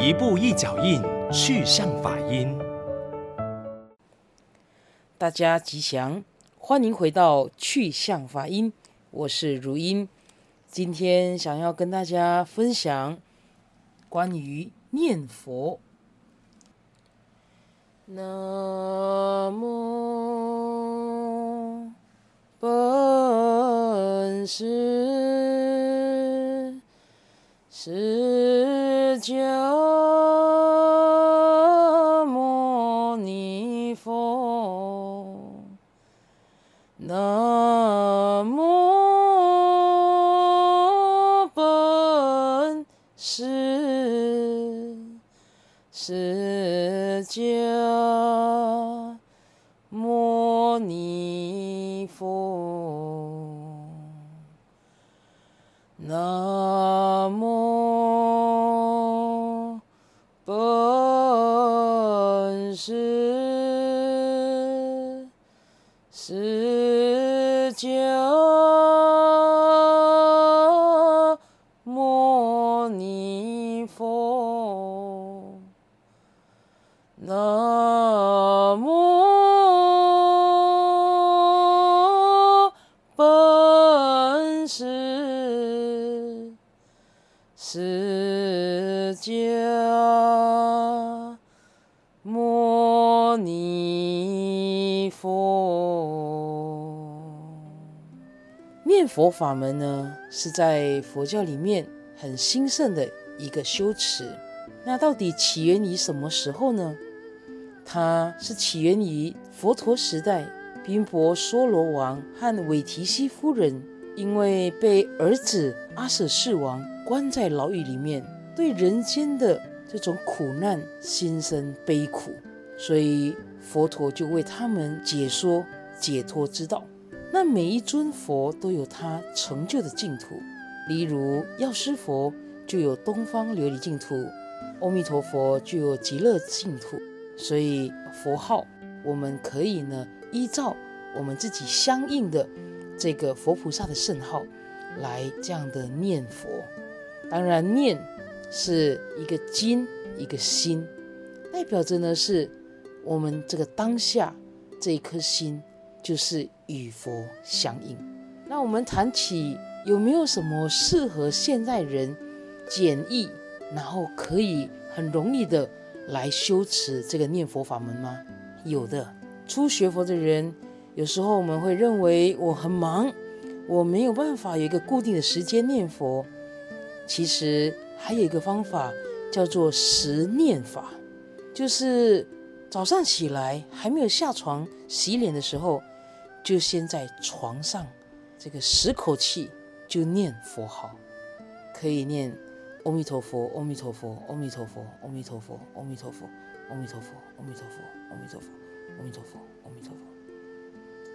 一步一脚印，去向法音。大家吉祥，欢迎回到去向法音，我是如音。今天想要跟大家分享关于念佛。南无本师释迦佛。南无本师释迦牟尼佛。南无释迦牟尼佛。南无本师释迦牟尼佛。念佛法门呢，是在佛教里面很兴盛的一个修持。那到底起源于什么时候呢？它是起源于佛陀时代，宾婆娑罗王和韦提希夫人因为被儿子阿舍世王关在牢狱里面，对人间的这种苦难心生悲苦，所以佛陀就为他们解说解脱之道。那每一尊佛都有他成就的净土，例如药师佛就有东方琉璃净土，阿弥陀佛就有极乐净土。所以佛号，我们可以呢依照我们自己相应的这个佛菩萨的圣号来这样的念佛。当然，念是一个经，一个心，代表着呢是我们这个当下这一颗心就是与佛相应。那我们谈起有没有什么适合现代人简易，然后可以很容易的。来修持这个念佛法门吗？有的。初学佛的人，有时候我们会认为我很忙，我没有办法有一个固定的时间念佛。其实还有一个方法叫做十念法，就是早上起来还没有下床洗脸的时候，就先在床上这个十口气就念佛号，可以念。阿弥陀佛，阿弥陀佛，阿弥陀佛，阿弥陀佛，阿弥陀佛，阿弥陀佛，阿弥陀佛，阿弥陀佛，阿弥陀佛，阿弥陀佛，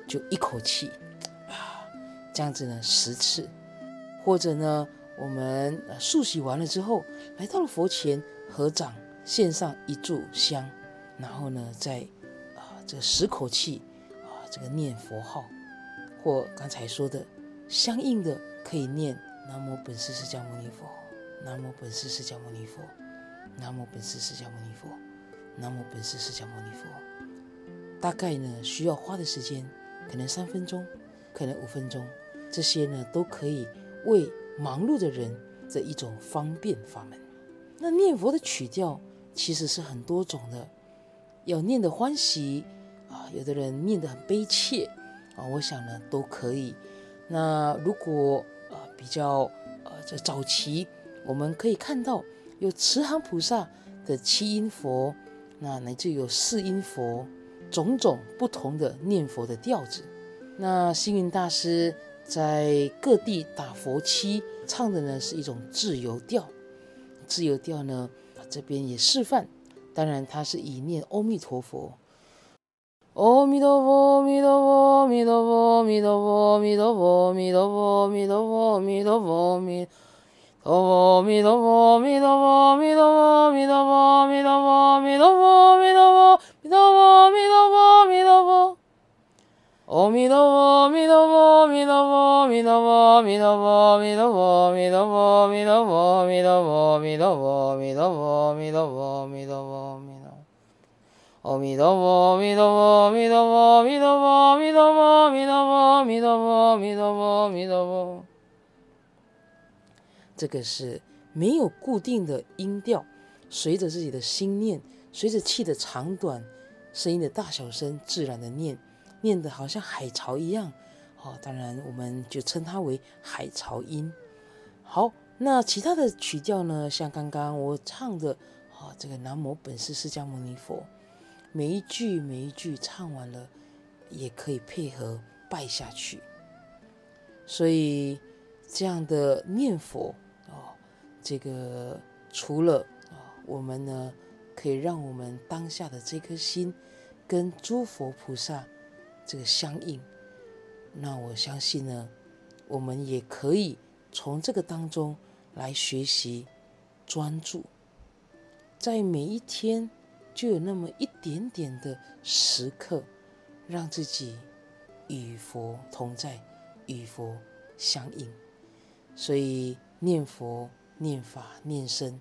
就一口气啊，这样子呢十次，或者呢，我们漱洗完了之后，来到了佛前合掌，献上一炷香，然后呢，再啊这个十口气啊这个念佛号，或刚才说的相应的可以念南无本师释迦牟尼佛。南无本师释迦牟尼佛，南无本师释迦牟尼佛，南无本师释迦牟尼佛。大概呢，需要花的时间可能三分钟，可能五分钟，这些呢都可以为忙碌的人的一种方便法门。那念佛的曲调其实是很多种的，要念的欢喜啊，有的人念得很悲切啊，我想呢都可以。那如果呃比较呃在早期。我们可以看到有慈航菩萨的七音佛，那乃至有四音佛，种种不同的念佛的调子。那星云大师在各地打佛七唱的呢是一种自由调，自由调呢这边也示范。当然，他是以念阿弥陀佛，阿弥陀佛，阿弥陀佛，阿弥陀佛，阿弥陀佛，阿弥陀佛，阿弥陀佛，阿弥陀佛，阿弥陀佛，阿弥。阿弥陀佛，阿弥陀佛，阿弥陀佛，阿弥陀佛，阿弥陀佛，阿弥陀佛，阿弥陀佛，阿弥陀佛，阿弥陀佛，阿弥陀佛，阿弥陀佛，阿阿弥陀佛，阿弥陀佛，弥陀佛，阿弥陀佛，阿弥陀佛，阿弥陀佛，阿弥陀佛，阿弥陀佛，弥陀佛。这个是没有固定的音调，随着自己的心念，随着气的长短、声音的大小声，自然的念。念得好像海潮一样，哦，当然我们就称它为海潮音。好，那其他的曲调呢？像刚刚我唱的，哦，这个南无本师释迦牟尼佛，每一句每一句唱完了，也可以配合拜下去。所以这样的念佛，哦，这个除了啊，我们呢可以让我们当下的这颗心跟诸佛菩萨。这个相应，那我相信呢，我们也可以从这个当中来学习专注，在每一天就有那么一点点的时刻，让自己与佛同在，与佛相应。所以念佛、念法、念身，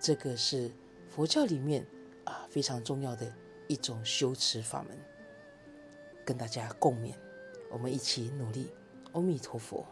这个是佛教里面啊非常重要的一种修持法门。跟大家共勉，我们一起努力。阿弥陀佛。